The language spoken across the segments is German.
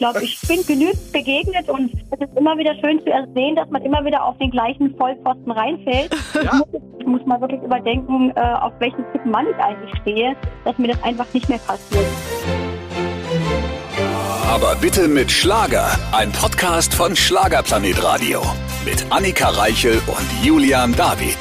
glaube, ich bin genügend begegnet und es ist immer wieder schön zu sehen, dass man immer wieder auf den gleichen Vollpfosten reinfällt. Ja. Ich, muss, ich muss mal wirklich überdenken, äh, auf welchen Typen Mann ich eigentlich stehe, dass mir das einfach nicht mehr passiert. Aber bitte mit Schlager. Ein Podcast von Schlagerplanet Radio. Mit Annika Reichel und Julian David.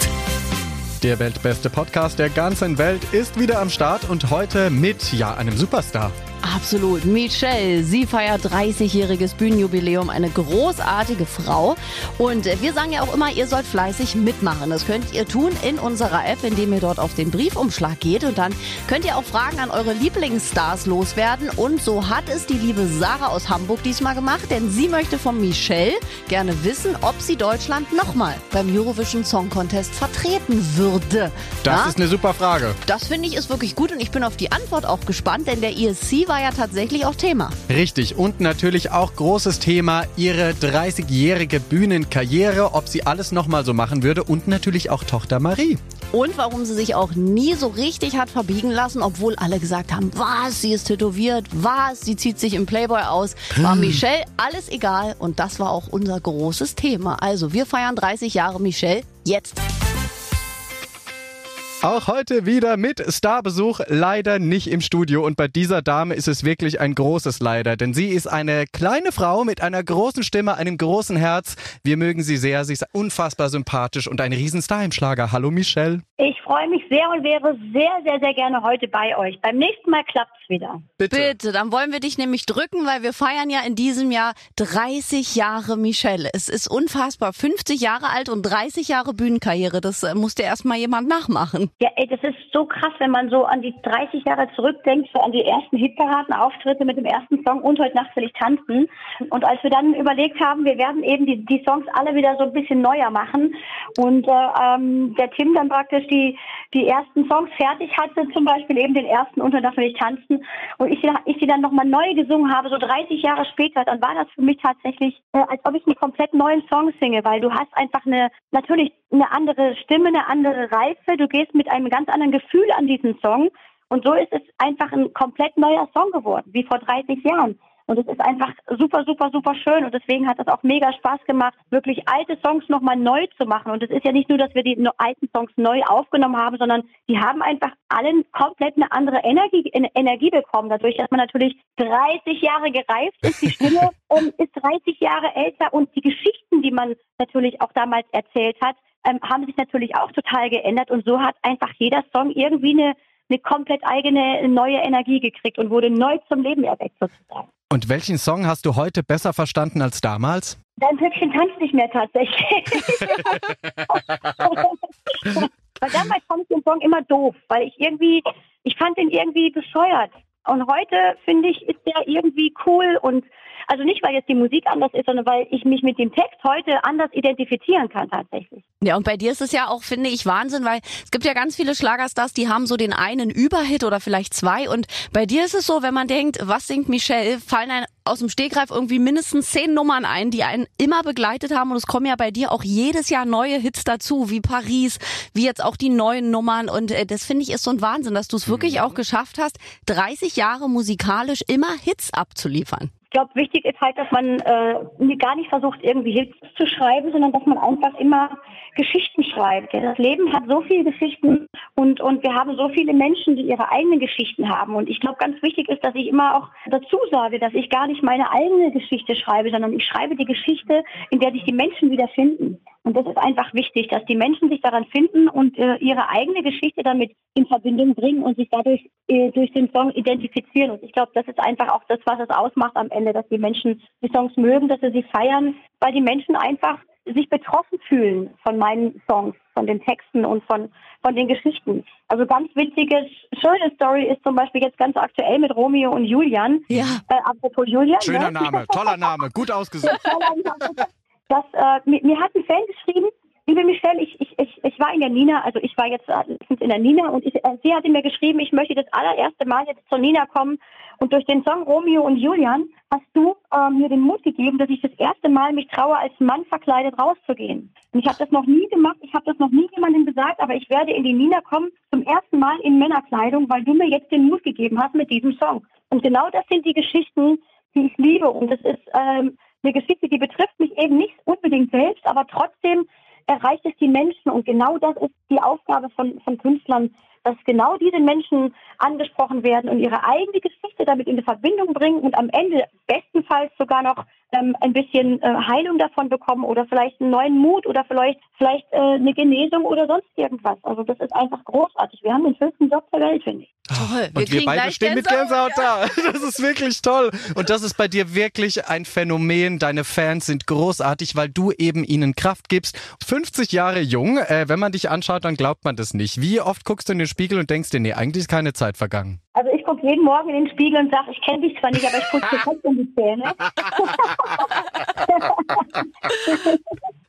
Der weltbeste Podcast der ganzen Welt ist wieder am Start und heute mit, ja, einem Superstar. Absolut. Michelle, sie feiert 30-jähriges Bühnenjubiläum, eine großartige Frau. Und wir sagen ja auch immer, ihr sollt fleißig mitmachen. Das könnt ihr tun in unserer App, indem ihr dort auf den Briefumschlag geht. Und dann könnt ihr auch Fragen an eure Lieblingsstars loswerden. Und so hat es die liebe Sarah aus Hamburg diesmal gemacht, denn sie möchte von Michelle gerne wissen, ob sie Deutschland nochmal beim Eurovision Song Contest vertreten würde. Das ja? ist eine super Frage. Das finde ich ist wirklich gut und ich bin auf die Antwort auch gespannt, denn der ESC war ja tatsächlich auch Thema. Richtig. Und natürlich auch großes Thema ihre 30-jährige Bühnenkarriere, ob sie alles nochmal so machen würde und natürlich auch Tochter Marie. Und warum sie sich auch nie so richtig hat verbiegen lassen, obwohl alle gesagt haben, was, sie ist tätowiert, was, sie zieht sich im Playboy aus. War hm. Michelle alles egal und das war auch unser großes Thema. Also wir feiern 30 Jahre Michelle jetzt. Auch heute wieder mit Starbesuch, leider nicht im Studio. Und bei dieser Dame ist es wirklich ein großes Leider, denn sie ist eine kleine Frau mit einer großen Stimme, einem großen Herz. Wir mögen sie sehr, sie ist unfassbar sympathisch und ein Riesenstar im Schlager. Hallo Michelle. Ich freue mich sehr und wäre sehr, sehr, sehr gerne heute bei euch. Beim nächsten Mal klappt es wieder. Bitte. Bitte, dann wollen wir dich nämlich drücken, weil wir feiern ja in diesem Jahr 30 Jahre Michelle. Es ist unfassbar. 50 Jahre alt und 30 Jahre Bühnenkarriere. Das äh, musste erst mal jemand nachmachen. Ja, ey, das ist so krass, wenn man so an die 30 Jahre zurückdenkt, so an die ersten Hitparaden-Auftritte mit dem ersten Song und heute Nacht will ich tanzen. Und als wir dann überlegt haben, wir werden eben die, die Songs alle wieder so ein bisschen neuer machen und äh, ähm, der Tim dann praktisch die, die ersten Songs fertig hatte, zum Beispiel eben den ersten Nacht will ich tanzen und ich, ich die dann nochmal neu gesungen habe, so 30 Jahre später, dann war das für mich tatsächlich, äh, als ob ich einen komplett neuen Song singe, weil du hast einfach eine, natürlich eine andere Stimme, eine andere Reife, du gehst mit einem ganz anderen Gefühl an diesen Song. Und so ist es einfach ein komplett neuer Song geworden, wie vor 30 Jahren. Und es ist einfach super, super, super schön. Und deswegen hat es auch mega Spaß gemacht, wirklich alte Songs nochmal neu zu machen. Und es ist ja nicht nur, dass wir die alten Songs neu aufgenommen haben, sondern die haben einfach allen komplett eine andere Energie, Energie bekommen. Dadurch, dass man natürlich 30 Jahre gereift ist, die Stimme ist 30 Jahre älter und die Geschichten, die man natürlich auch damals erzählt hat, ähm, haben sich natürlich auch total geändert und so hat einfach jeder Song irgendwie eine, eine komplett eigene neue Energie gekriegt und wurde neu zum Leben erweckt sozusagen. Und welchen Song hast du heute besser verstanden als damals? Dein Püppchen tanzt nicht mehr tatsächlich. weil damals fand ich den Song immer doof, weil ich irgendwie, ich fand den irgendwie bescheuert. Und heute finde ich, ist der irgendwie cool und also nicht, weil jetzt die Musik anders ist, sondern weil ich mich mit dem Text heute anders identifizieren kann tatsächlich. Ja, und bei dir ist es ja auch, finde ich, Wahnsinn, weil es gibt ja ganz viele Schlagerstars, die haben so den einen Überhit oder vielleicht zwei. Und bei dir ist es so, wenn man denkt, was singt Michelle, fallen einem aus dem Stegreif irgendwie mindestens zehn Nummern ein, die einen immer begleitet haben. Und es kommen ja bei dir auch jedes Jahr neue Hits dazu, wie Paris, wie jetzt auch die neuen Nummern. Und äh, das finde ich ist so ein Wahnsinn, dass du es wirklich mhm. auch geschafft hast, 30 Jahre musikalisch immer Hits abzuliefern. Ich glaube, wichtig ist halt, dass man äh, gar nicht versucht, irgendwie Hits zu schreiben, sondern dass man einfach immer Geschichten schreibt. Das Leben hat so viele Geschichten und, und wir haben so viele Menschen, die ihre eigenen Geschichten haben. Und ich glaube, ganz wichtig ist, dass ich immer auch dazu sage, dass ich gar nicht meine eigene Geschichte schreibe, sondern ich schreibe die Geschichte, in der sich die Menschen wiederfinden. Und das ist einfach wichtig, dass die Menschen sich daran finden und äh, ihre eigene Geschichte damit in Verbindung bringen und sich dadurch äh, durch den Song identifizieren. Und ich glaube, das ist einfach auch das, was es ausmacht am Ende, dass die Menschen die Songs mögen, dass sie sie feiern, weil die Menschen einfach sich betroffen fühlen von meinen Songs, von den Texten und von, von den Geschichten. Also ganz witzige, schöne Story ist zum Beispiel jetzt ganz aktuell mit Romeo und Julian. Ja. Äh, apropos Julian. Schöner ne? Name, toller Name, gut ausgesucht. dass äh, mir, mir hat ein Fan geschrieben, liebe Michelle, ich, ich, ich, ich war in der Nina, also ich war jetzt äh, in der Nina und ich, äh, sie hatte mir geschrieben, ich möchte das allererste Mal jetzt zur Nina kommen und durch den Song Romeo und Julian hast du äh, mir den Mut gegeben, dass ich das erste Mal mich traue, als Mann verkleidet rauszugehen. Und ich habe das noch nie gemacht, ich habe das noch nie jemandem gesagt, aber ich werde in die Nina kommen zum ersten Mal in Männerkleidung, weil du mir jetzt den Mut gegeben hast mit diesem Song. Und genau das sind die Geschichten, die ich liebe. Und es ist ähm, eine Geschichte, die betrifft mich eben nicht unbedingt selbst, aber trotzdem erreicht es die Menschen. Und genau das ist die Aufgabe von, von Künstlern, dass genau diese Menschen angesprochen werden und ihre eigene Geschichte damit in Verbindung bringen und am Ende bestenfalls sogar noch ähm, ein bisschen äh, Heilung davon bekommen oder vielleicht einen neuen Mut oder vielleicht vielleicht äh, eine Genesung oder sonst irgendwas. Also das ist einfach großartig. Wir haben den schönsten Job der Welt, finde ich. Toll. Wir und wir beide stehen mit Gänsehaut da. Das ist wirklich toll. Und das ist bei dir wirklich ein Phänomen. Deine Fans sind großartig, weil du eben ihnen Kraft gibst. 50 Jahre jung. Äh, wenn man dich anschaut, dann glaubt man das nicht. Wie oft guckst du in den Spiegel und denkst dir, nee, eigentlich ist keine Zeit vergangen? Also ich gucke jeden Morgen in den Spiegel und sage, ich kenne dich zwar nicht, aber ich putze dir trotzdem die Zähne.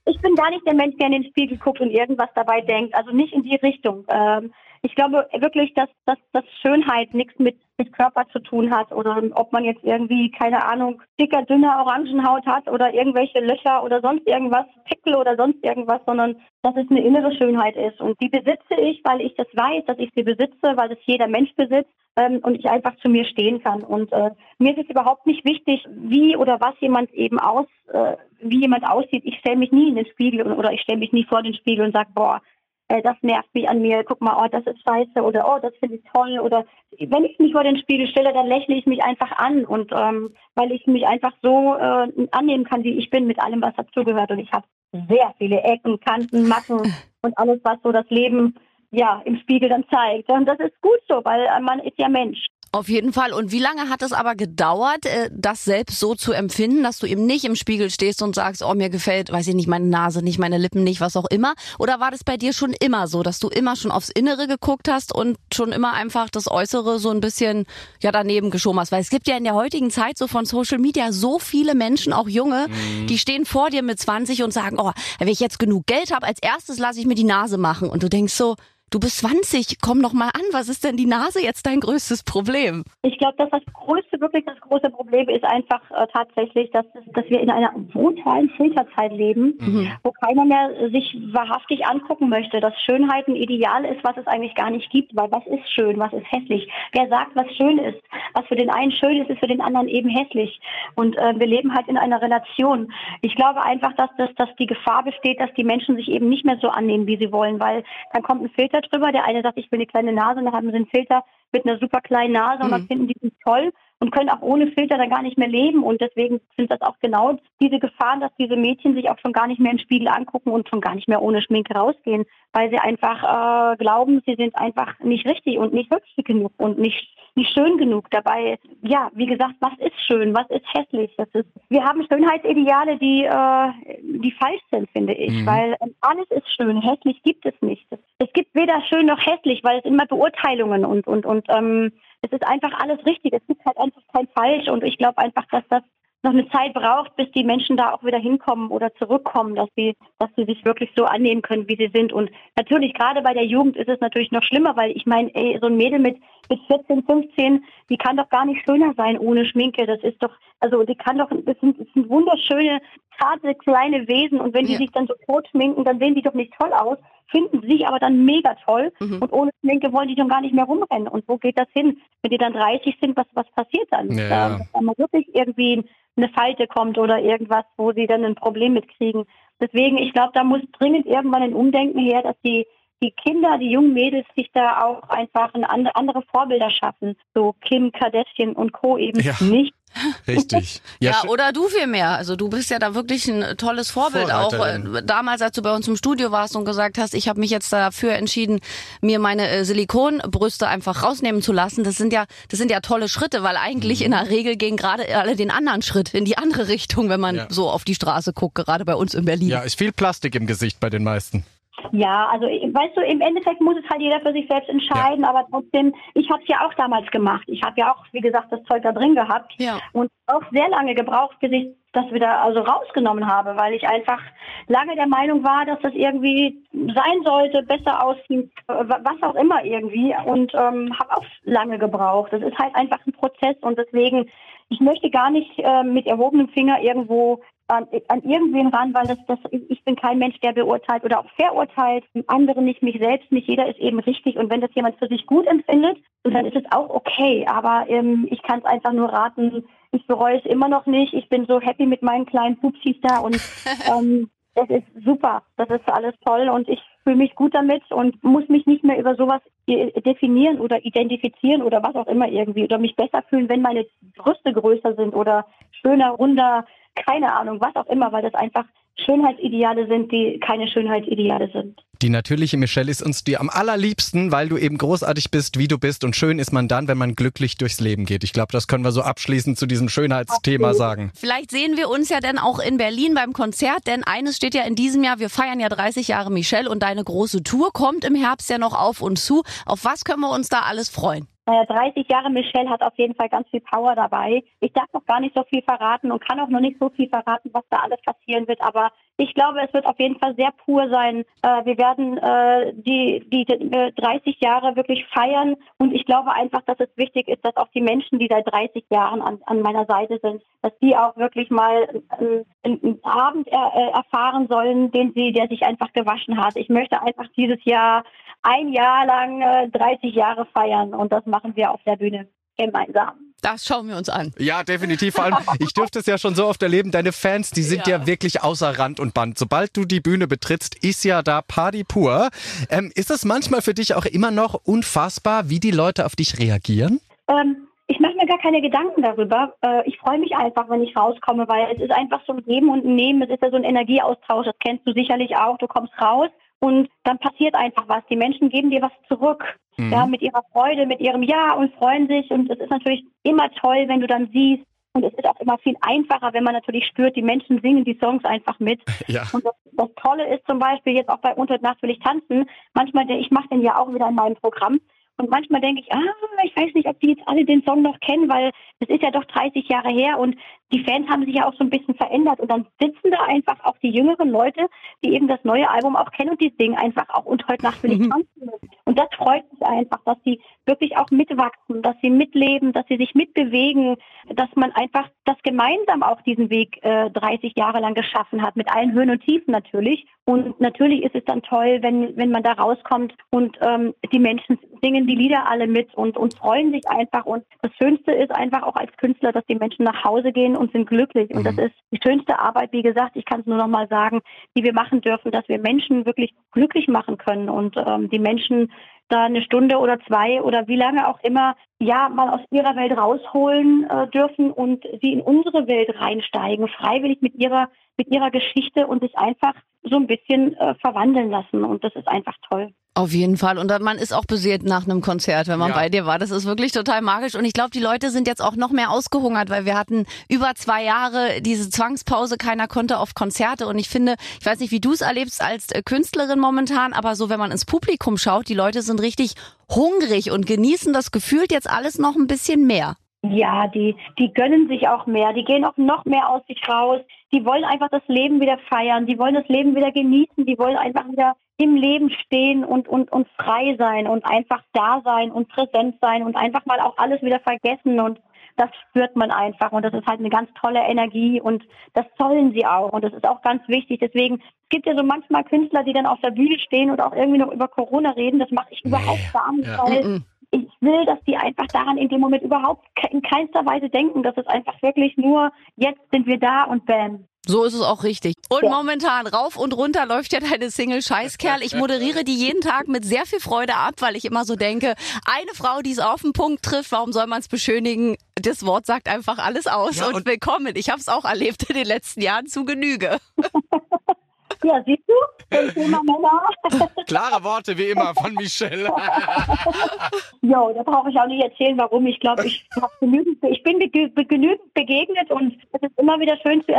ich bin gar nicht der Mensch, der in den Spiegel guckt und irgendwas dabei denkt. Also nicht in die Richtung. Ähm, ich glaube wirklich, dass, dass, dass Schönheit nichts mit, mit Körper zu tun hat oder ob man jetzt irgendwie, keine Ahnung, dicker, dünner Orangenhaut hat oder irgendwelche Löcher oder sonst irgendwas, Pickel oder sonst irgendwas, sondern dass es eine innere Schönheit ist. Und die besitze ich, weil ich das weiß, dass ich sie besitze, weil das jeder Mensch besitzt ähm, und ich einfach zu mir stehen kann. Und äh, mir ist es überhaupt nicht wichtig, wie oder was jemand eben aus, äh, wie jemand aussieht. Ich stelle mich nie in den Spiegel oder ich stelle mich nie vor den Spiegel und sage, boah, äh, das nervt mich an mir, guck mal, oh, das ist scheiße oder oh, das finde ich toll oder wenn ich mich vor den Spiegel stelle, dann lächle ich mich einfach an und ähm, weil ich mich einfach so äh, annehmen kann, wie ich bin mit allem, was dazugehört und ich habe sehr viele Ecken, Kanten, Macken und alles, was so das Leben ja im Spiegel dann zeigt. Und das ist gut so, weil man ist ja Mensch. Auf jeden Fall. Und wie lange hat es aber gedauert, äh, das selbst so zu empfinden, dass du eben nicht im Spiegel stehst und sagst, oh, mir gefällt, weiß ich nicht, meine Nase nicht, meine Lippen nicht, was auch immer? Oder war das bei dir schon immer so, dass du immer schon aufs Innere geguckt hast und schon immer einfach das Äußere so ein bisschen, ja, daneben geschoben hast? Weil es gibt ja in der heutigen Zeit so von Social Media so viele Menschen, auch junge, mhm. die stehen vor dir mit 20 und sagen, oh, wenn ich jetzt genug Geld habe, als erstes lasse ich mir die Nase machen. Und du denkst so, Du bist 20, komm noch mal an. Was ist denn die Nase jetzt dein größtes Problem? Ich glaube, dass das größte, wirklich das große Problem ist einfach äh, tatsächlich, dass, dass wir in einer brutalen Filterzeit leben, mhm. wo keiner mehr sich wahrhaftig angucken möchte, dass Schönheit ein Ideal ist, was es eigentlich gar nicht gibt. Weil was ist schön, was ist hässlich? Wer sagt, was schön ist? Was für den einen schön ist, ist für den anderen eben hässlich. Und äh, wir leben halt in einer Relation. Ich glaube einfach, dass, dass, dass die Gefahr besteht, dass die Menschen sich eben nicht mehr so annehmen, wie sie wollen, weil dann kommt ein Filter drüber. Der eine sagt, ich will eine kleine Nase und dann haben sie einen Filter mit einer super kleinen Nase mhm. und dann mhm. finden die sich toll und können auch ohne Filter dann gar nicht mehr leben. Und deswegen sind das auch genau diese Gefahren, dass diese Mädchen sich auch schon gar nicht mehr im Spiegel angucken und schon gar nicht mehr ohne Schminke rausgehen, weil sie einfach äh, glauben, sie sind einfach nicht richtig und nicht wirklich genug und nicht nicht schön genug. Dabei, ja, wie gesagt, was ist schön, was ist hässlich? Das ist, wir haben Schönheitsideale, die, äh, die falsch sind, finde ich, mhm. weil äh, alles ist schön, hässlich gibt es nicht. Es gibt weder schön noch hässlich, weil es immer Beurteilungen und und und ähm, es ist einfach alles richtig. Es gibt halt einfach kein Falsch und ich glaube einfach, dass das noch eine Zeit braucht, bis die Menschen da auch wieder hinkommen oder zurückkommen, dass sie, dass sie sich wirklich so annehmen können, wie sie sind. Und natürlich, gerade bei der Jugend ist es natürlich noch schlimmer, weil ich meine, ey, so ein Mädel mit, mit 14, 15, die kann doch gar nicht schöner sein ohne Schminke. Das ist doch, also die kann doch, das sind, das sind wunderschöne, zarte, kleine Wesen und wenn die ja. sich dann so tot schminken, dann sehen die doch nicht toll aus, finden sich aber dann mega toll mhm. und ohne Schminke wollen die dann gar nicht mehr rumrennen. Und wo geht das hin? Wenn die dann 30 sind, was, was passiert dann? Ja. Da, da man wirklich irgendwie eine Falte kommt oder irgendwas, wo sie dann ein Problem mitkriegen. Deswegen, ich glaube, da muss dringend irgendwann ein Umdenken her, dass die die Kinder, die jungen Mädels sich da auch einfach andere Vorbilder schaffen. So Kim Kardashian und Co. eben ja. nicht. Richtig. Ja, ja, oder du vielmehr. Also du bist ja da wirklich ein tolles Vorbild auch. Äh, damals, als du bei uns im Studio warst und gesagt hast, ich habe mich jetzt dafür entschieden, mir meine äh, Silikonbrüste einfach rausnehmen zu lassen. Das sind ja, das sind ja tolle Schritte, weil eigentlich mhm. in der Regel gehen gerade alle den anderen Schritt in die andere Richtung, wenn man ja. so auf die Straße guckt, gerade bei uns in Berlin. Ja, ist viel Plastik im Gesicht bei den meisten. Ja, also weißt du, im Endeffekt muss es halt jeder für sich selbst entscheiden, ja. aber trotzdem, ich habe es ja auch damals gemacht. Ich habe ja auch, wie gesagt, das Zeug da drin gehabt ja. und auch sehr lange gebraucht, bis ich das wieder also rausgenommen habe, weil ich einfach lange der Meinung war, dass das irgendwie sein sollte, besser aussieht, was auch immer irgendwie und ähm, habe auch lange gebraucht. Das ist halt einfach ein Prozess und deswegen, ich möchte gar nicht äh, mit erhobenem Finger irgendwo an, an irgendwen ran, weil das, das, ich bin kein Mensch, der beurteilt oder auch verurteilt. Andere nicht, mich selbst nicht. Jeder ist eben richtig. Und wenn das jemand für sich gut empfindet, dann ist es auch okay. Aber ähm, ich kann es einfach nur raten, Ich bereue es immer noch nicht. Ich bin so happy mit meinen kleinen Pupsis da und ähm, das ist super. Das ist alles toll und ich fühle mich gut damit und muss mich nicht mehr über sowas definieren oder identifizieren oder was auch immer irgendwie oder mich besser fühlen, wenn meine Brüste größer sind oder schöner, runder, keine Ahnung, was auch immer, weil das einfach Schönheitsideale sind, die keine Schönheitsideale sind. Die natürliche Michelle ist uns dir am allerliebsten, weil du eben großartig bist, wie du bist. Und schön ist man dann, wenn man glücklich durchs Leben geht. Ich glaube, das können wir so abschließend zu diesem Schönheitsthema okay. sagen. Vielleicht sehen wir uns ja dann auch in Berlin beim Konzert, denn eines steht ja in diesem Jahr, wir feiern ja 30 Jahre Michelle und deine große Tour kommt im Herbst ja noch auf uns zu. Auf was können wir uns da alles freuen? Naja, 30 Jahre Michelle hat auf jeden Fall ganz viel Power dabei. Ich darf noch gar nicht so viel verraten und kann auch noch nicht so viel verraten, was da alles passieren wird. Aber ich glaube, es wird auf jeden Fall sehr pur sein. Äh, wir werden äh, die, die 30 Jahre wirklich feiern. Und ich glaube einfach, dass es wichtig ist, dass auch die Menschen, die seit 30 Jahren an, an meiner Seite sind, dass die auch wirklich mal einen, einen Abend er, äh, erfahren sollen, den sie, der sich einfach gewaschen hat. Ich möchte einfach dieses Jahr ein Jahr lang äh, 30 Jahre feiern und das machen wir auf der Bühne gemeinsam. Das schauen wir uns an. Ja, definitiv. Vor allem, ich dürfte es ja schon so oft erleben, deine Fans, die sind ja, ja wirklich außer Rand und Band. Sobald du die Bühne betrittst, ist ja da Party pur. Ähm, ist es manchmal für dich auch immer noch unfassbar, wie die Leute auf dich reagieren? Ähm, ich mache mir gar keine Gedanken darüber. Äh, ich freue mich einfach, wenn ich rauskomme, weil es ist einfach so ein Geben und ein Nehmen. Es ist ja so ein Energieaustausch. Das kennst du sicherlich auch. Du kommst raus und dann passiert einfach was. Die Menschen geben dir was zurück. Mhm. Ja, mit ihrer Freude, mit ihrem Ja und freuen sich. Und es ist natürlich immer toll, wenn du dann siehst, und es ist auch immer viel einfacher, wenn man natürlich spürt, die Menschen singen die Songs einfach mit. Ja. Und das, das Tolle ist zum Beispiel jetzt auch bei Unter Nacht will ich tanzen. Manchmal, ich mache den ja auch wieder in meinem Programm. Und manchmal denke ich, ah, ich weiß nicht, ob die jetzt alle den Song noch kennen, weil es ist ja doch 30 Jahre her und die Fans haben sich ja auch so ein bisschen verändert. Und dann sitzen da einfach auch die jüngeren Leute, die eben das neue Album auch kennen und die singen einfach auch und heute Nacht will ich mhm. tanzen. Und das freut mich einfach, dass sie wirklich auch mitwachsen, dass sie mitleben, dass sie sich mitbewegen, dass man einfach das gemeinsam auch diesen Weg äh, 30 Jahre lang geschaffen hat, mit allen Höhen und Tiefen natürlich. Und natürlich ist es dann toll, wenn, wenn man da rauskommt und ähm, die Menschen singen die Lieder alle mit und, und freuen sich einfach. Und das Schönste ist einfach auch als Künstler, dass die Menschen nach Hause gehen und sind glücklich. Und mhm. das ist die schönste Arbeit, wie gesagt, ich kann es nur noch mal sagen, die wir machen dürfen, dass wir Menschen wirklich glücklich machen können und ähm, die Menschen da eine Stunde oder zwei oder wie lange auch immer ja mal aus ihrer Welt rausholen äh, dürfen und sie in unsere Welt reinsteigen, freiwillig mit ihrer mit ihrer Geschichte und sich einfach so ein bisschen äh, verwandeln lassen und das ist einfach toll. Auf jeden Fall. Und man ist auch beseelt nach einem Konzert, wenn man ja. bei dir war. Das ist wirklich total magisch. Und ich glaube, die Leute sind jetzt auch noch mehr ausgehungert, weil wir hatten über zwei Jahre diese Zwangspause. Keiner konnte auf Konzerte. Und ich finde, ich weiß nicht, wie du es erlebst als äh, Künstlerin momentan, aber so, wenn man ins Publikum schaut, die Leute sind richtig hungrig und genießen das gefühlt jetzt alles noch ein bisschen mehr. Ja, die, die gönnen sich auch mehr, die gehen auch noch mehr aus sich raus, die wollen einfach das Leben wieder feiern, die wollen das Leben wieder genießen, die wollen einfach wieder im Leben stehen und, und, und frei sein und einfach da sein und präsent sein und einfach mal auch alles wieder vergessen und das spürt man einfach und das ist halt eine ganz tolle Energie und das sollen sie auch und das ist auch ganz wichtig. Deswegen es gibt ja so manchmal Künstler, die dann auf der Bühne stehen und auch irgendwie noch über Corona reden. Das mache ich überhaupt gar nicht, ja. weil ich will, dass die einfach daran in dem Moment überhaupt in keinster Weise denken. Das ist einfach wirklich nur, jetzt sind wir da und bam. So ist es auch richtig. Und ja. momentan rauf und runter läuft ja deine Single Scheißkerl. Ich moderiere die jeden Tag mit sehr viel Freude ab, weil ich immer so denke, eine Frau, die es auf den Punkt trifft, warum soll man es beschönigen? Das Wort sagt einfach alles aus. Ja, und, und willkommen. Ich habe es auch erlebt in den letzten Jahren zu Genüge. Ja, siehst du? Thema Männer. Klare Worte wie immer von Michelle. jo, da brauche ich auch nicht erzählen, warum. Ich glaube, ich, genügend, ich bin genügend begegnet und es ist immer wieder schön zu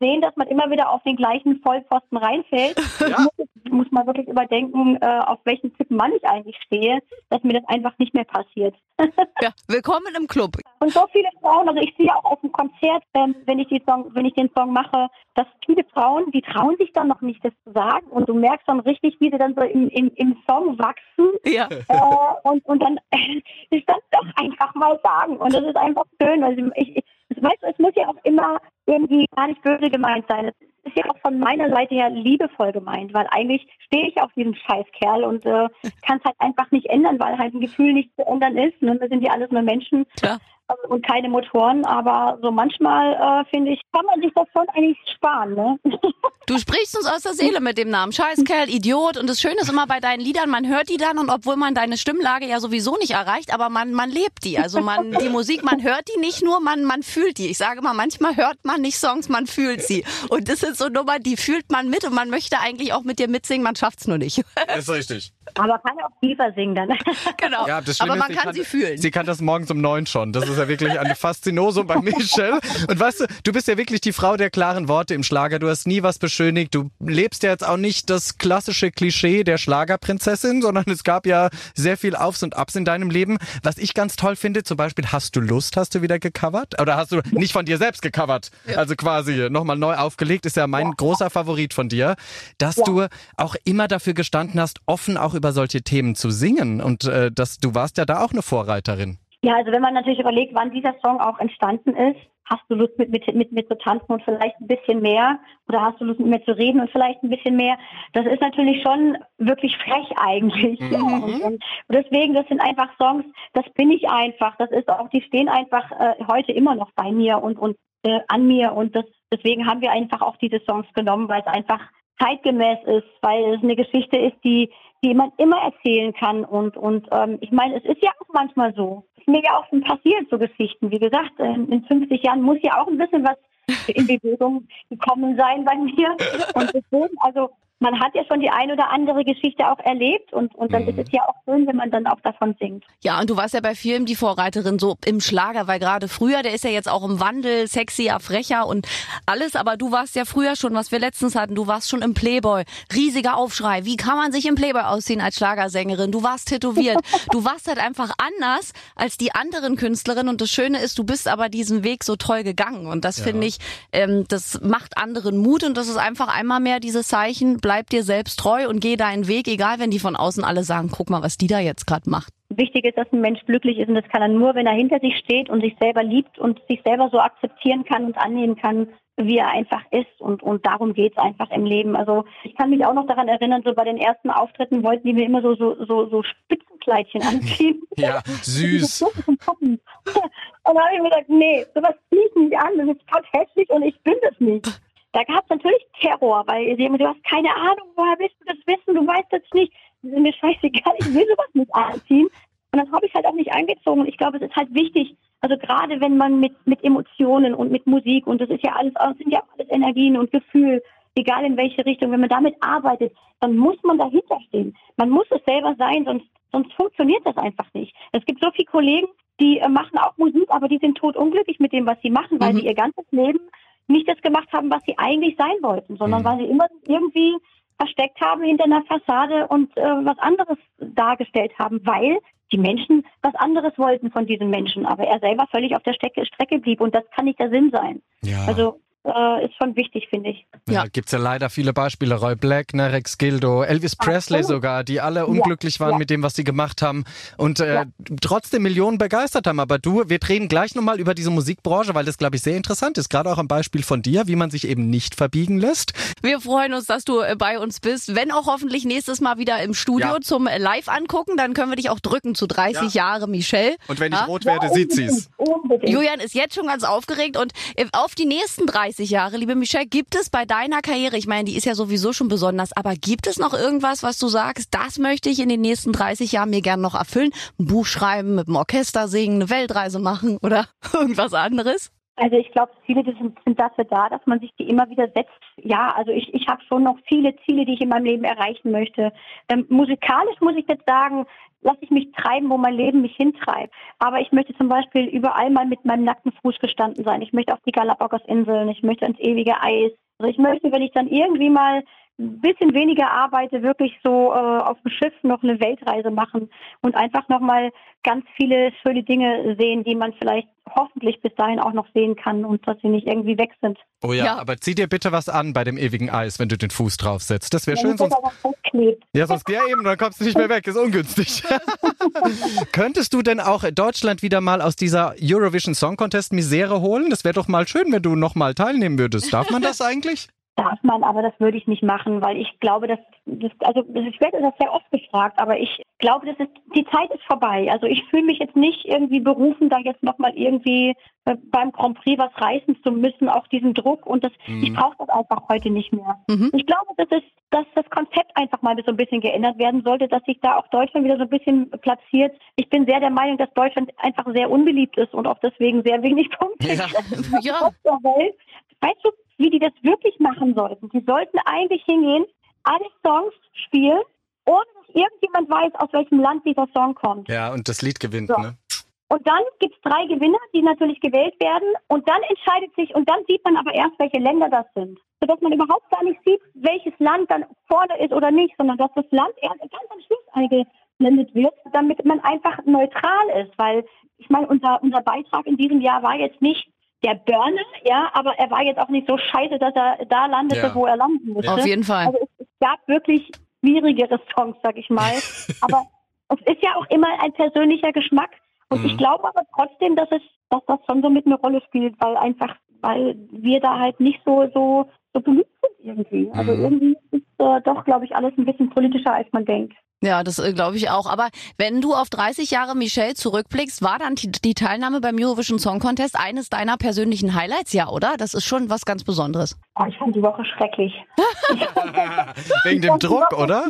sehen, dass man immer wieder auf den gleichen Vollpfosten reinfällt. Ja. Ich muss mal wirklich überdenken, äh, auf welchen Typ Mann ich eigentlich stehe, dass mir das einfach nicht mehr passiert. ja, willkommen im Club. Und so viele Frauen, also ich sehe auch auf dem Konzert, ähm, wenn ich, die Song, wenn ich den Song mache, dass viele Frauen, die trauen sich dann noch nicht, das zu sagen. Und du merkst dann richtig, wie sie dann so im, im, im Song wachsen. Ja. Äh, und, und dann ist das doch einfach mal sagen. Und das ist einfach schön. Also ich, ich, weißt du, es muss ja auch immer irgendwie gar nicht böse gemeint sein. Es ist ja auch von meiner Seite her liebevoll gemeint, weil eigentlich stehe ich auf diesen Scheißkerl und äh, kann es halt einfach nicht ändern, weil halt ein Gefühl nicht zu ändern ist. Ne? Wir sind ja alles nur Menschen. Klar. Äh, und keine Motoren. Aber so manchmal, äh, finde ich, kann man sich das schon eigentlich sparen. Ne? Du sprichst uns aus der Seele mit dem Namen. Scheißkerl, Idiot. Und das Schöne ist immer bei deinen Liedern, man hört die dann und obwohl man deine Stimmlage ja sowieso nicht erreicht, aber man, man lebt die. Also man, die Musik, man hört die nicht nur, man, man fühlt die. Ich sage mal, manchmal hört man nicht Songs, man fühlt sie. Und das sind so Nummern, die fühlt man mit und man möchte eigentlich auch mit dir mitsingen, man schafft's nur nicht. Das ist richtig. Aber kann auch tiefer singen dann. Genau. Ja, aber man ist, kann, sie fühlen. Sie kann das morgens um neun schon. Das ist ja wirklich eine Faszinosum bei Michelle. Und weißt du, du bist ja wirklich die Frau der klaren Worte im Schlager. Du hast nie was beschönigt. Du lebst ja jetzt auch nicht das klassische Klischee der Schlagerprinzessin, sondern es gab ja sehr viel Aufs und Abs in deinem Leben. Was ich ganz toll finde, zum Beispiel, hast du Lust, hast du wieder gecovert? Oder hast du nicht von dir selbst gecovert? Also quasi nochmal neu aufgelegt, ist ja mein großer Favorit von dir, dass du auch immer dafür gestanden hast, offen auch über solche Themen zu singen. Und äh, dass du warst ja da auch eine Vorreiterin. Ja, also wenn man natürlich überlegt, wann dieser Song auch entstanden ist, hast du Lust mit, mit, mit mir zu tanzen und vielleicht ein bisschen mehr oder hast du Lust mit mir zu reden und vielleicht ein bisschen mehr. Das ist natürlich schon wirklich frech eigentlich. Ja. Und, und deswegen, das sind einfach Songs, das bin ich einfach. Das ist auch, die stehen einfach äh, heute immer noch bei mir und, und äh, an mir und das, deswegen haben wir einfach auch diese Songs genommen, weil es einfach zeitgemäß ist, weil es eine Geschichte ist, die, die man immer erzählen kann. Und, und ähm, ich meine, es ist ja auch manchmal so. Es ist mir ja auch schon passiert, so Geschichten. Wie gesagt, in, in 50 Jahren muss ja auch ein bisschen was in Bewegung gekommen sein bei mir. Und deswegen, also man hat ja schon die ein oder andere Geschichte auch erlebt und, und dann ist es ja auch schön, wenn man dann auch davon singt. Ja, und du warst ja bei vielen die Vorreiterin so im Schlager, weil gerade früher, der ist ja jetzt auch im Wandel, sexier, frecher und alles, aber du warst ja früher schon, was wir letztens hatten, du warst schon im Playboy, riesiger Aufschrei. Wie kann man sich im Playboy ausziehen als Schlagersängerin? Du warst tätowiert. Du warst halt einfach anders als die anderen Künstlerinnen und das Schöne ist, du bist aber diesen Weg so toll gegangen und das Ja. finde ich, ähm, das macht anderen Mut und das ist einfach einmal mehr dieses Zeichen, bleib dir selbst treu und geh deinen Weg, egal wenn die von außen alle sagen, guck mal, was die da jetzt gerade macht. Wichtig ist, dass ein Mensch glücklich ist und das kann er nur, wenn er hinter sich steht und sich selber liebt und sich selber so akzeptieren kann und annehmen kann, wie er einfach ist. Und, und darum geht's einfach im Leben. Also ich kann mich auch noch daran erinnern, so bei den ersten Auftritten wollten die mir immer so, so, so, so Spitzenkleidchen anziehen. Ja, süß. und dann habe ich mir gedacht, nee, sowas zieh ich nicht an, das ist total hässlich und ich bin das nicht. Da gab es natürlich Terror, weil sie immer, du hast keine Ahnung, woher willst du das wissen, du weißt das nicht. Das ist mir scheißegal, ich will sowas nicht anziehen. Und dann habe ich halt auch nicht angezogen. Und ich glaube, es ist halt wichtig, also gerade wenn man mit, mit Emotionen und mit Musik, und das ist ja alles, das sind ja alles Energien und Gefühl, egal in welche Richtung, wenn man damit arbeitet, dann muss man dahinter stehen. Man muss es selber sein, sonst, sonst funktioniert das einfach nicht. Es gibt so viele Kollegen, die äh, machen auch Musik, aber die sind totunglücklich mit dem, was sie machen, weil Mhm. sie ihr ganzes Leben nicht das gemacht haben, was sie eigentlich sein wollten, sondern weil sie immer irgendwie versteckt haben hinter einer Fassade und äh, was anderes dargestellt haben, weil die Menschen was anderes wollten von diesen Menschen, aber er selber völlig auf der Strecke, Strecke blieb und das kann nicht der Sinn sein. Ja. Also äh, ist schon wichtig, finde ich. Ja, Ja. gibt's ja leider viele Beispiele. Roy Black, ne, Rex Gildo, Elvis Presley Absolut. sogar, die alle unglücklich waren ja. mit dem, was sie gemacht haben und äh, Ja. trotzdem Millionen begeistert haben. Aber du, wir reden gleich nochmal über diese Musikbranche, weil das, glaube ich, sehr interessant ist. Gerade auch am Beispiel von dir, wie man sich eben nicht verbiegen lässt. Wir freuen uns, dass du äh, bei uns bist. Wenn auch hoffentlich nächstes Mal wieder im Studio Ja. zum äh, Live angucken, dann können wir dich auch drücken zu 30 Jahre Michelle. Und wenn ich Ja? rot werde, sieht sie's. Unbedingt. Julian ist jetzt schon ganz aufgeregt und äh, auf die nächsten 30 Jahre, liebe Michelle, gibt es bei deiner Karriere, ich meine, die ist ja sowieso schon besonders, aber gibt es noch irgendwas, was du sagst, das möchte ich in den nächsten 30 Jahren mir gern noch erfüllen? Ein Buch schreiben, mit dem Orchester singen, eine Weltreise machen oder irgendwas anderes? Also ich glaube, Ziele die sind, sind dafür da, dass man sich die immer wieder setzt. Ja, also ich, ich habe schon noch viele Ziele, die ich in meinem Leben erreichen möchte. Ähm, musikalisch muss ich jetzt sagen, lasse ich mich treiben, wo mein Leben mich hintreibt. Aber ich möchte zum Beispiel überall mal mit meinem nackten Fuß gestanden sein. Ich möchte auf die Galapagos-Inseln, ich möchte ins ewige Eis. Also ich möchte, wenn ich dann irgendwie mal ein bisschen weniger arbeite, wirklich so äh, auf dem Schiff noch eine Weltreise machen und einfach nochmal ganz viele schöne Dinge sehen, die man vielleicht hoffentlich bis dahin auch noch sehen kann und dass sie nicht irgendwie weg sind. Oh ja, Ja. aber zieh dir bitte was an bei dem ewigen Eis, wenn du den Fuß draufsetzt. Das wäre schön, sonst. Ja, sonst ja eben, dann kommst du nicht mehr weg, ist ungünstig. Könntest du denn auch Deutschland wieder mal aus dieser Eurovision Song Contest Misere holen? Das wäre doch mal schön, wenn du noch mal teilnehmen würdest. Darf man das eigentlich? Darf man, aber das würde ich nicht machen, weil ich glaube, dass das, also ich werde das sehr oft gefragt, aber ich glaube, das ist die Zeit ist vorbei. Also ich fühle mich jetzt nicht irgendwie berufen, da jetzt nochmal irgendwie äh, beim Grand Prix was reißen zu müssen, auch diesen Druck und das mhm. ich brauche das einfach heute nicht mehr. Mhm. Ich glaube, das ist, dass das Konzept einfach mal so ein bisschen geändert werden sollte, dass sich da auch Deutschland wieder so ein bisschen platziert. Ich bin sehr der Meinung, dass Deutschland einfach sehr unbeliebt ist und auch deswegen sehr wenig Punkte ja. ja. Weißt du, wie die das wirklich machen sollten. Die sollten eigentlich hingehen, alle Songs spielen, ohne dass irgendjemand weiß, aus welchem Land dieser Song kommt. Ja, und das Lied gewinnt, so. ne? Und dann gibt es drei Gewinner, die natürlich gewählt werden. Und dann entscheidet sich, und dann sieht man aber erst, welche Länder das sind. Sodass man überhaupt gar nicht sieht, welches Land dann vorne ist oder nicht, sondern dass das Land erst ganz am Schluss eingeblendet wird, damit man einfach neutral ist. Weil, ich meine, unser, unser Beitrag in diesem Jahr war jetzt nicht, der Burner, ja, aber er war jetzt auch nicht so scheiße, dass er da landete, ja. wo er landen musste. Auf jeden Fall. Also es, es gab wirklich schwierigere Songs, sag ich mal. aber es ist ja auch immer ein persönlicher Geschmack. Und mhm. ich glaube aber trotzdem, dass es, dass das schon so mit eine Rolle spielt, weil einfach, weil wir da halt nicht so, so, so beliebt sind irgendwie. Also mhm. irgendwie ist äh, doch, glaube ich, alles ein bisschen politischer, als man denkt. Ja, das äh, glaube ich auch. Aber wenn du auf 30 Jahre Michelle zurückblickst, war dann die, die, Teilnahme beim Eurovision Song Contest eines deiner persönlichen Highlights, ja, oder? Das ist schon was ganz Besonderes. Oh, ich fand die Woche schrecklich. Wegen dem Druck, oder?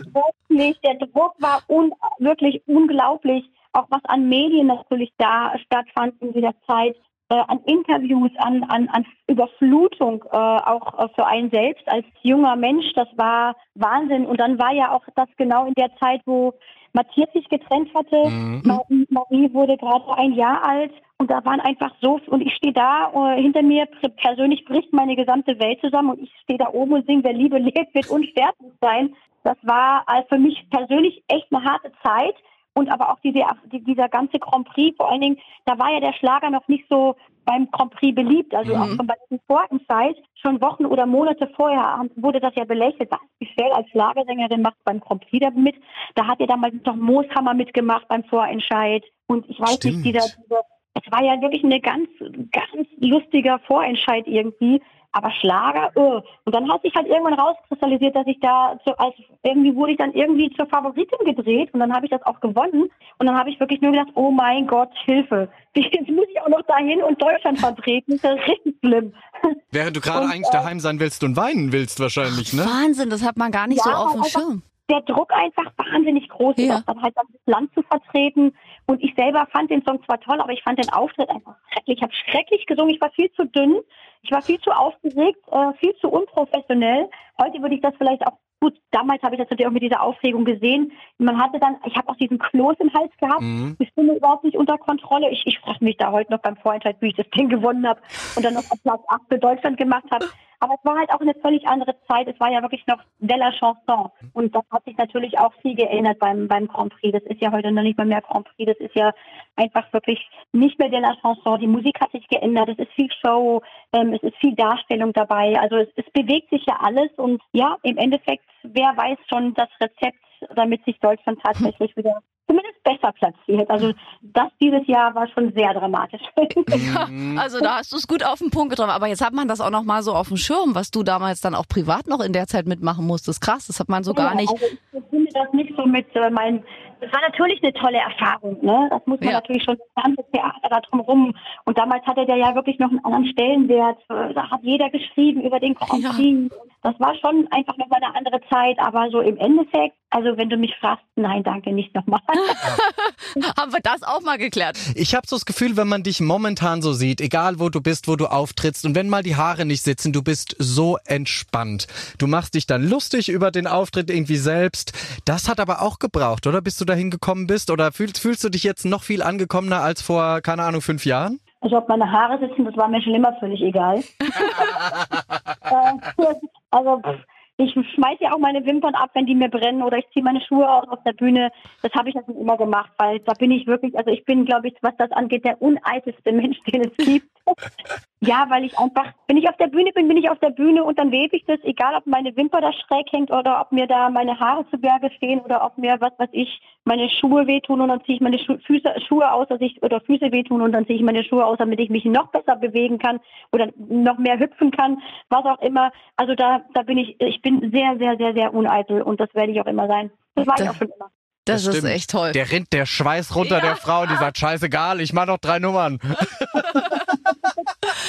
Schrecklich. Der Druck war un wirklich unglaublich. Auch was an Medien natürlich da stattfand in dieser Zeit äh, an Interviews, an, an, an Überflutung, äh, auch äh, für einen selbst als junger Mensch, das war Wahnsinn. Und dann war ja auch das genau in der Zeit, wo Matthias sich getrennt hatte. Mhm. Marie, Marie wurde gerade ein Jahr alt und da waren einfach so, und ich stehe da, äh, hinter mir persönlich bricht meine gesamte Welt zusammen und ich stehe da oben und singe, wer Liebe lebt, wird unsterblich sein. Das war äh, für mich persönlich echt eine harte Zeit und aber auch diese, dieser ganze Grand Prix, vor allen Dingen, da war ja der Schlager noch nicht so beim Grand Prix beliebt, also mhm. auch schon bei diesem Vorentscheid, schon Wochen oder Monate vorher wurde das ja belächelt. Was Michelle als Schlagersängerin macht beim Grand Prix da mit. Da hat ja damals noch Mooshammer mitgemacht beim Vorentscheid. Und ich weiß Stimmt. nicht, dieser, dieser, es war ja wirklich eine ganz, ganz lustiger Vorentscheid irgendwie. Aber Schlager, oh. Und dann hat sich halt irgendwann rauskristallisiert, dass ich da so als irgendwie wurde ich dann irgendwie zur Favoritin gedreht und dann habe ich das auch gewonnen. Und dann habe ich wirklich nur gedacht, oh mein Gott, Hilfe. Jetzt muss ich auch noch dahin und Deutschland vertreten. Das ist richtig schlimm. Während du gerade eigentlich äh, daheim sein willst und weinen willst wahrscheinlich, ne? Wahnsinn, das hat man gar nicht ja, so auf dem Schirm der Druck einfach wahnsinnig groß ja. ist, dann halt das Land zu vertreten. Und ich selber fand den Song zwar toll, aber ich fand den Auftritt einfach schrecklich. Ich habe schrecklich gesungen, ich war viel zu dünn, ich war viel zu aufgeregt, äh, viel zu unprofessionell. Heute würde ich das vielleicht auch gut, damals habe ich das natürlich auch mit dieser Aufregung gesehen. Man hatte dann, ich habe auch diesen Kloß im Hals gehabt, mhm. die Stimme überhaupt nicht unter Kontrolle. Ich, ich frage mich da heute noch beim Vorentscheid, wie ich das Ding gewonnen habe und dann noch auf Platz 8 für Deutschland gemacht habe. Aber es war halt auch eine völlig andere Zeit. Es war ja wirklich noch de la Chanson. Und das hat sich natürlich auch viel geändert beim, beim Grand Prix. Das ist ja heute noch nicht mal mehr Grand Prix. Das ist ja einfach wirklich nicht mehr de la Chanson. Die Musik hat sich geändert. Es ist viel Show. Ähm, es ist viel Darstellung dabei. Also es, es bewegt sich ja alles. Und ja, im Endeffekt, wer weiß schon das Rezept, damit sich Deutschland tatsächlich wieder zumindest besser platziert. Also das dieses Jahr war schon sehr dramatisch. Ja, also da hast du es gut auf den Punkt getroffen. Aber jetzt hat man das auch noch mal so auf dem Schirm, was du damals dann auch privat noch in der Zeit mitmachen musstest. Krass, das hat man so ja, gar nicht. Also ich finde das nicht so mit äh, meinen das war natürlich eine tolle Erfahrung, ne? Das muss man ja. natürlich schon das ganze Theater da drumherum. Und damals hatte der ja wirklich noch einen anderen Stellenwert. Da hat jeder geschrieben über den Grand Prix. Ja. Das war schon einfach noch mal eine andere Zeit, aber so im Endeffekt, also wenn du mich fragst, nein, danke, nicht nochmal. Haben wir das auch mal geklärt? Ich habe so das Gefühl, wenn man dich momentan so sieht, egal wo du bist, wo du auftrittst und wenn mal die Haare nicht sitzen, du bist so entspannt. Du machst dich dann lustig über den Auftritt irgendwie selbst. Das hat aber auch gebraucht, oder? Bis du dahin gekommen bist? Oder fühlst, fühlst du dich jetzt noch viel angekommener als vor, keine Ahnung, fünf Jahren? Also ob meine Haare sitzen, das war mir schon immer völlig egal. äh, also ich schmeiße ja auch meine Wimpern ab, wenn die mir brennen oder ich ziehe meine Schuhe aus auf der Bühne. Das habe ich ja schon immer gemacht, weil da bin ich wirklich, also ich bin, glaube ich, was das angeht, der uneitelste Mensch, den es gibt. Ja, weil ich einfach, wenn ich auf der Bühne bin, bin ich auf der Bühne und dann webe ich das, egal ob meine Wimper da schräg hängt oder ob mir da meine Haare zu Berge stehen oder ob mir, was weiß ich, meine Schuhe wehtun und dann ziehe ich meine Schu Füße, Schuhe aus, dass ich, oder Füße wehtun und dann ziehe ich meine Schuhe aus, damit ich mich noch besser bewegen kann oder noch mehr hüpfen kann, was auch immer. Also da, da bin ich, ich bin sehr, sehr, sehr, sehr uneitel und das werde ich auch immer sein. Das war ich auch schon immer. Das, Das ist echt toll. Der rinnt der Schweiß runter der Frau und die sagt, scheißegal, ich mach noch drei Nummern.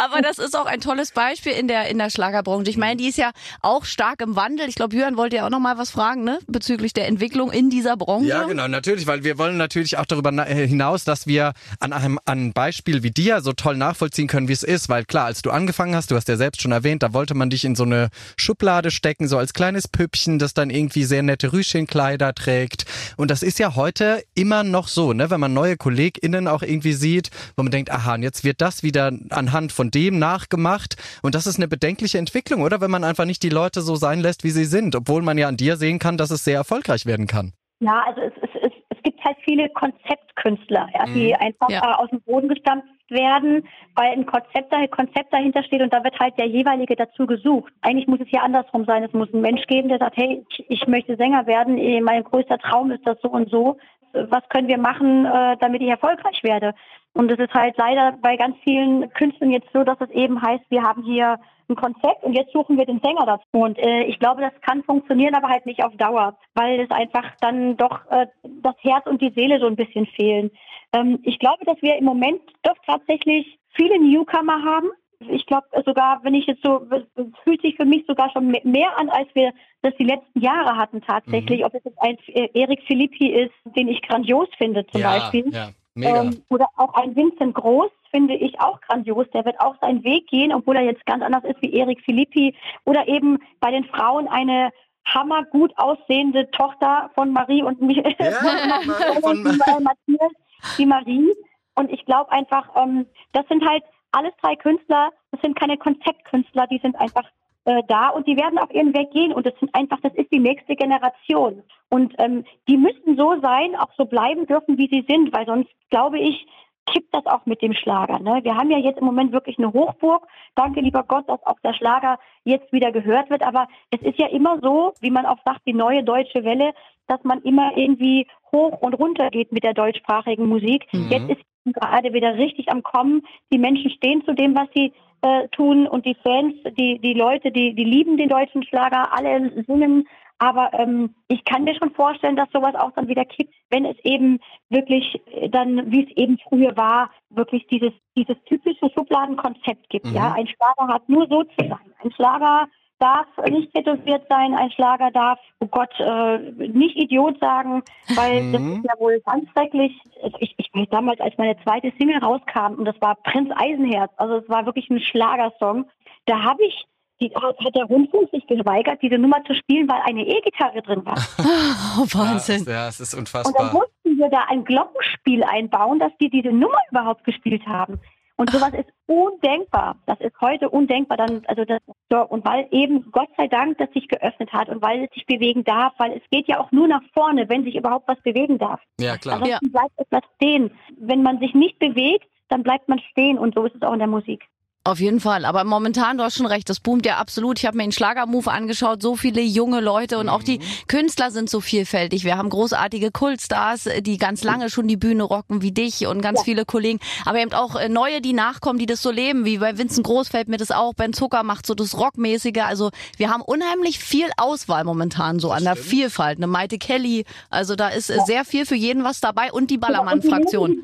Aber das ist auch ein tolles Beispiel in der, in der Schlagerbranche. Ich meine, die ist ja auch stark im Wandel. Ich glaube, Jürgen wollte ja auch noch mal was fragen, ne? Bezüglich der Entwicklung in dieser Branche. Ja, genau, natürlich, weil wir wollen natürlich auch darüber äh, hinaus, dass wir an einem an einem Beispiel wie dir so toll nachvollziehen können, wie es ist, weil klar, als du angefangen hast, du hast ja selbst schon erwähnt, da wollte man dich in so eine Schublade stecken, so als kleines Püppchen, das dann irgendwie sehr nette Rüschenkleider trägt und das ist ja heute immer noch so, ne, wenn man neue KollegInnen auch irgendwie sieht, wo man denkt, aha, und jetzt wird das wieder anhand von dem nachgemacht und das ist eine bedenkliche Entwicklung, oder? Wenn man einfach nicht die Leute so sein lässt, wie sie sind, obwohl man ja an dir sehen kann, dass es sehr erfolgreich werden kann. Ja, also es, es, es, es gibt halt viele Konzeptkünstler, ja, die einfach Ja. äh, aus dem Boden gestampft werden, weil ein Konzept, da- Konzept dahinter steht und da wird halt der jeweilige dazu gesucht. Eigentlich muss es ja andersrum sein. Es muss einen Mensch geben, der sagt, hey, ich, ich möchte Sänger werden, eh, mein größter Traum ist das so und so. Was können wir machen, äh, damit ich erfolgreich werde? Und es ist halt leider bei ganz vielen Künstlern jetzt so, dass es eben heißt, wir haben hier ein Konzept und jetzt suchen wir den Sänger dazu. Und äh, ich glaube, das kann funktionieren, aber halt nicht auf Dauer, weil es einfach dann doch äh, das Herz und die Seele so ein bisschen fehlen. Ähm, ich glaube, dass wir im Moment doch tatsächlich viele Newcomer haben. Ich glaube sogar, wenn ich jetzt so, es fühlt sich für mich sogar schon me- mehr an, als wir das die letzten Jahre hatten tatsächlich. Ob es jetzt ein äh, Erik Philippi ist, den ich grandios finde zum Beispiel. ja, mega. Ähm, oder auch ein Vincent Groß finde ich auch grandios. Der wird auch seinen Weg gehen, obwohl er jetzt ganz anders ist wie Erik Philippi. Oder eben bei den Frauen eine hammergut aussehende Tochter von Marie und mich, Ja, von, von- Matthias, die Marie. Und ich glaube einfach, ähm, das sind halt alles drei Künstler, das sind keine Konzeptkünstler, die sind einfach äh, da und die werden auf ihren Weg gehen und das sind einfach, das ist die nächste Generation. Und ähm, die müssen so sein, auch so bleiben dürfen, wie sie sind, weil sonst glaube ich, kippt das auch mit dem Schlager. Ne? Wir haben ja jetzt im Moment wirklich eine Hochburg. Danke, lieber Gott, dass auch der Schlager jetzt wieder gehört wird. Aber es ist ja immer so, wie man auch sagt, die neue deutsche Welle, dass man immer irgendwie hoch und runter geht mit der deutschsprachigen Musik. Mhm. Jetzt ist gerade wieder richtig am Kommen. Die Menschen stehen zu dem, was sie äh, tun und die Fans, die, die Leute, die, die lieben den deutschen Schlager, alle singen. Aber ähm, ich kann mir schon vorstellen, dass sowas auch dann wieder kippt, wenn es eben wirklich äh, dann, wie es eben früher war, wirklich dieses, dieses typische Schubladenkonzept gibt. Mhm. Ja, ein Schlager hat nur so zu sein. Ein Schlager darf nicht tätowiert sein, ein Schlager darf, oh Gott, äh, nicht Idiot sagen, weil das Mhm. ist ja wohl ganz schrecklich. Ich, ich weiß damals, als meine zweite Single rauskam, und das war Prinz Eisenherz, also es war wirklich ein Schlagersong, da habe ich, die, hat hat der Rundfunk sich geweigert, diese Nummer zu spielen, weil eine E-Gitarre drin war. Oh, Wahnsinn. Ja, es ist Und dann unfassbar. mussten wir da ein Glockenspiel einbauen, dass die diese Nummer überhaupt gespielt haben. Und sowas ist undenkbar. Das ist heute undenkbar. Dann, also das, so, und weil eben Gott sei Dank das sich geöffnet hat und weil es sich bewegen darf, weil es geht ja auch nur nach vorne, wenn sich überhaupt was bewegen darf. Ja, klar. Ansonsten bleibt etwas stehen. Wenn man sich nicht bewegt, dann bleibt man stehen und so ist es auch in der Musik. Auf jeden Fall. Aber momentan, du hast schon recht, das boomt ja absolut. Ich habe mir den Schlagermove angeschaut, so viele junge Leute und auch die Künstler sind so vielfältig. Wir haben großartige Kultstars, die ganz lange schon die Bühne rocken, wie dich und ganz viele Kollegen. Aber eben auch äh, neue, die nachkommen, die das so leben, wie bei Vincent Groß fällt mir das auch. Ben Zucker macht so das Rockmäßige. Also wir haben unheimlich viel Auswahl momentan so an der Vielfalt. Eine Maite Kelly, also da ist äh, sehr viel für jeden was dabei und die Ballermann-Fraktion.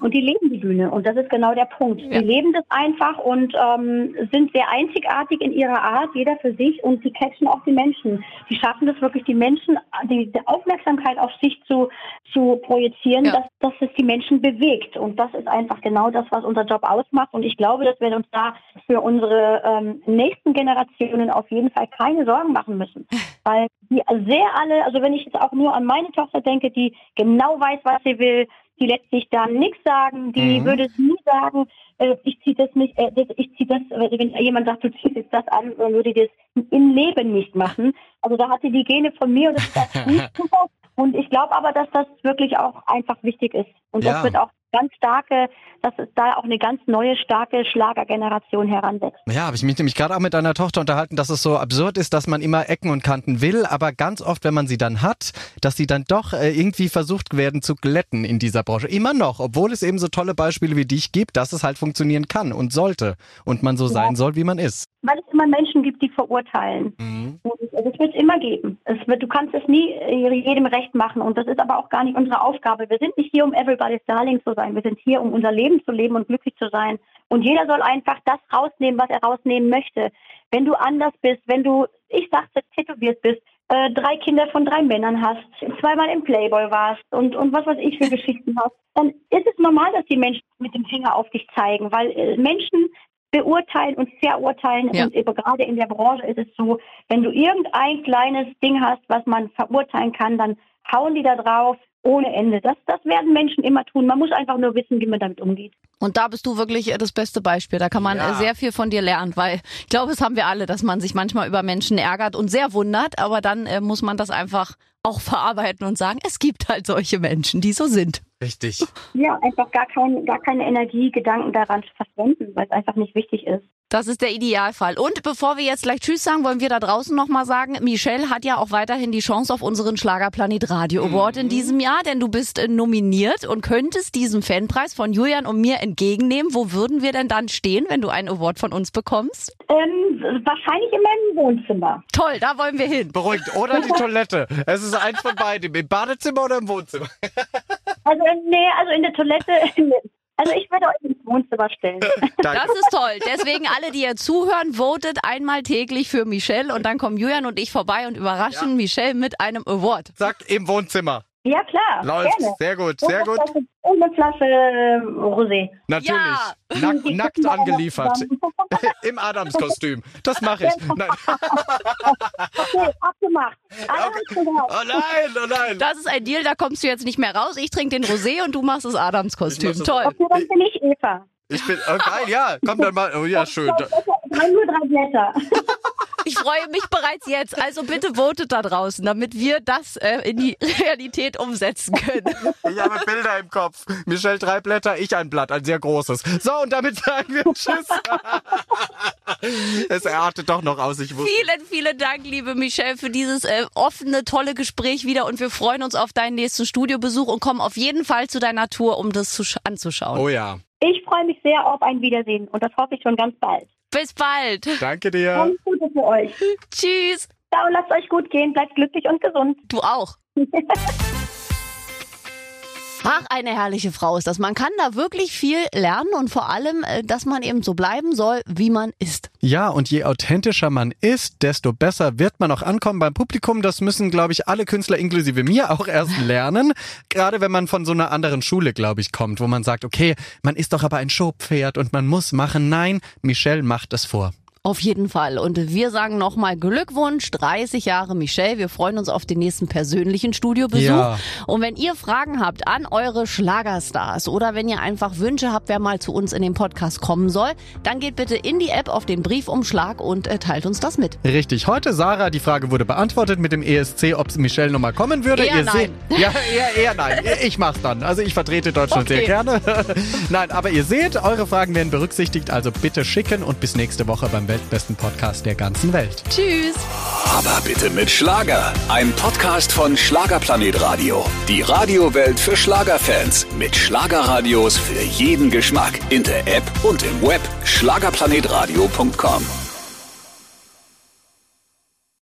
Und die leben die Bühne. Und das ist genau der Punkt. Ja. Die leben das einfach und ähm, sind sehr einzigartig in ihrer Art, jeder für sich. Und die catchen auch die Menschen. Die schaffen das wirklich, die Menschen, die, die Aufmerksamkeit auf sich zu, zu projizieren, Ja. dass, dass es die Menschen bewegt. Und das ist einfach genau das, was unser Job ausmacht. Und ich glaube, dass wir uns da für unsere ähm, nächsten Generationen auf jeden Fall keine Sorgen machen müssen. Weil die sehr alle, also wenn ich jetzt auch nur an meine Tochter denke, die genau weiß, was sie will, die lässt sich da nichts sagen, die Mhm. würde nie sagen, äh, ich ziehe das nicht, äh, ich ziehe das, äh, wenn jemand sagt, du ziehst jetzt das an, dann würde die das im Leben nicht machen. Also da hat sie die Gene von mir und das ist auch gut. Und ich glaube aber, dass das wirklich auch einfach wichtig ist. Und Ja. das wird auch ganz starke, dass es da auch eine ganz neue, starke Schlagergeneration heranwächst. Ja, habe ich mich nämlich gerade auch mit deiner Tochter unterhalten, dass es so absurd ist, dass man immer Ecken und Kanten will, aber ganz oft, wenn man sie dann hat, dass sie dann doch äh, irgendwie versucht werden zu glätten in dieser Branche. Immer noch, obwohl es eben so tolle Beispiele wie dich gibt, dass es halt funktionieren kann und sollte und man so ja. sein soll, wie man ist. Weil es immer Menschen gibt, die verurteilen. Mhm. Und das wird es immer geben. Es wird, du kannst es nie äh, jedem recht machen und das ist aber auch gar nicht unsere Aufgabe. Wir sind nicht hier, um everybody's darling zu sein. Wir sind hier, um unser Leben zu leben und glücklich zu sein. Und jeder soll einfach das rausnehmen, was er rausnehmen möchte. Wenn du anders bist, wenn du, ich sag's tätowiert bist, äh, drei Kinder von drei Männern hast, zweimal im Playboy warst und, und was weiß ich für Geschichten hast, dann ist es normal, dass die Menschen mit dem Finger auf dich zeigen, weil äh, Menschen beurteilen und verurteilen. Ja. Und gerade in der Branche ist es so, wenn du irgendein kleines Ding hast, was man verurteilen kann, dann hauen die da drauf ohne Ende. Das, das werden Menschen immer tun. Man muss einfach nur wissen, wie man damit umgeht. Und da bist du wirklich äh, das beste Beispiel. Da kann man ja. Äh, sehr viel von dir lernen, weil ich glaube, das haben wir alle, dass man sich manchmal über Menschen ärgert und sehr wundert, aber dann äh, muss man das einfach auch verarbeiten und sagen, es gibt halt solche Menschen, die so sind. Richtig. Ja, einfach gar, kein, gar keine Energie, Gedanken daran zu verschwenden, weil es einfach nicht wichtig ist. Das ist der Idealfall. Und bevor wir jetzt gleich Tschüss sagen, wollen wir da draußen nochmal sagen, Michelle hat ja auch weiterhin die Chance auf unseren Schlagerplanet Radio Award mhm. in diesem Jahr, denn du bist äh, nominiert und könntest diesen Fanpreis von Julian und mir entgegennehmen. Wo würden wir denn dann stehen, wenn du einen Award von uns bekommst? Ähm, wahrscheinlich in meinem Wohnzimmer. Toll, da wollen wir hin. Beruhigt. Oder die Toilette. Es ist eins von beiden. Im Badezimmer oder im Wohnzimmer? also, nee, also in der Toilette. Also ich würde euch ins Wohnzimmer stellen. Das ist toll. Deswegen alle, die ihr zuhören, votet einmal täglich für Michelle und dann kommen Julian und ich vorbei und überraschen ja. Michelle mit einem Award. Zack, im Wohnzimmer. Ja, klar. Läuft. Gerne. Sehr gut, sehr gut. Und eine Flasche äh, Rosé. Natürlich. Ja. Nack, nackt angeliefert. Im Adamskostüm. Das mache ich. Nein. okay, abgemacht. Okay. Oh nein, oh nein. Das ist ein Deal, da kommst du jetzt nicht mehr raus. Ich trinke den Rosé und du machst das Adamskostüm. Toll. Okay, dann bin ich Eva. Ich bin, oh geil, ja, komm dann mal, oh ja, schön. Nur drei Blätter. Ich freue mich bereits jetzt. Also bitte votet da draußen, damit wir das äh, in die Realität umsetzen können. Ich habe Bilder im Kopf. Michelle drei Blätter, ich ein Blatt, ein sehr großes. So, und damit sagen wir Tschüss. es artet doch noch aus, ich wusste. Vielen, vielen Dank, liebe Michelle, für dieses äh, offene, tolle Gespräch wieder. Und wir freuen uns auf deinen nächsten Studiobesuch und kommen auf jeden Fall zu deiner Tour, um das zu anzuschauen. Oh ja. Ich freue mich sehr auf ein Wiedersehen und das hoffe ich schon ganz bald. Bis bald. Danke dir. Alles Gute für euch. Tschüss. Ciao, lasst euch gut gehen, bleibt glücklich und gesund. Du auch. Ach, eine herrliche Frau ist das. Man kann da wirklich viel lernen und vor allem, äh, dass man eben so bleiben soll, wie man ist. Ja, und je authentischer man ist, desto besser wird man auch ankommen beim Publikum. Das müssen, glaube ich, alle Künstler inklusive mir auch erst lernen. Gerade wenn man von so einer anderen Schule, glaube ich, kommt, wo man sagt, okay, man ist doch aber ein Showpferd und man muss machen. Nein, Michelle macht es vor. Auf jeden Fall. Und wir sagen nochmal Glückwunsch, 30 Jahre Michelle. Wir freuen uns auf den nächsten persönlichen Studiobesuch. Ja. Und wenn ihr Fragen habt an eure Schlagerstars oder wenn ihr einfach Wünsche habt, wer mal zu uns in den Podcast kommen soll, dann geht bitte in die App auf den Briefumschlag und äh, teilt uns das mit. Richtig. Heute, Sarah, die Frage wurde beantwortet mit dem ESC, ob Michelle nochmal kommen würde. Eher ihr nein. Seht, ja, eher, eher nein. Ich mach's dann. Also ich vertrete Deutschland okay. sehr gerne. nein, aber ihr seht, eure Fragen werden berücksichtigt. Also bitte schicken und bis nächste Woche beim weltbesten Podcast der ganzen Welt. Tschüss. Aber bitte mit Schlager. Ein Podcast von Schlagerplanet Radio. Die Radiowelt für Schlagerfans. Mit Schlagerradios für jeden Geschmack. In der App und im Web. Schlagerplanetradio.com.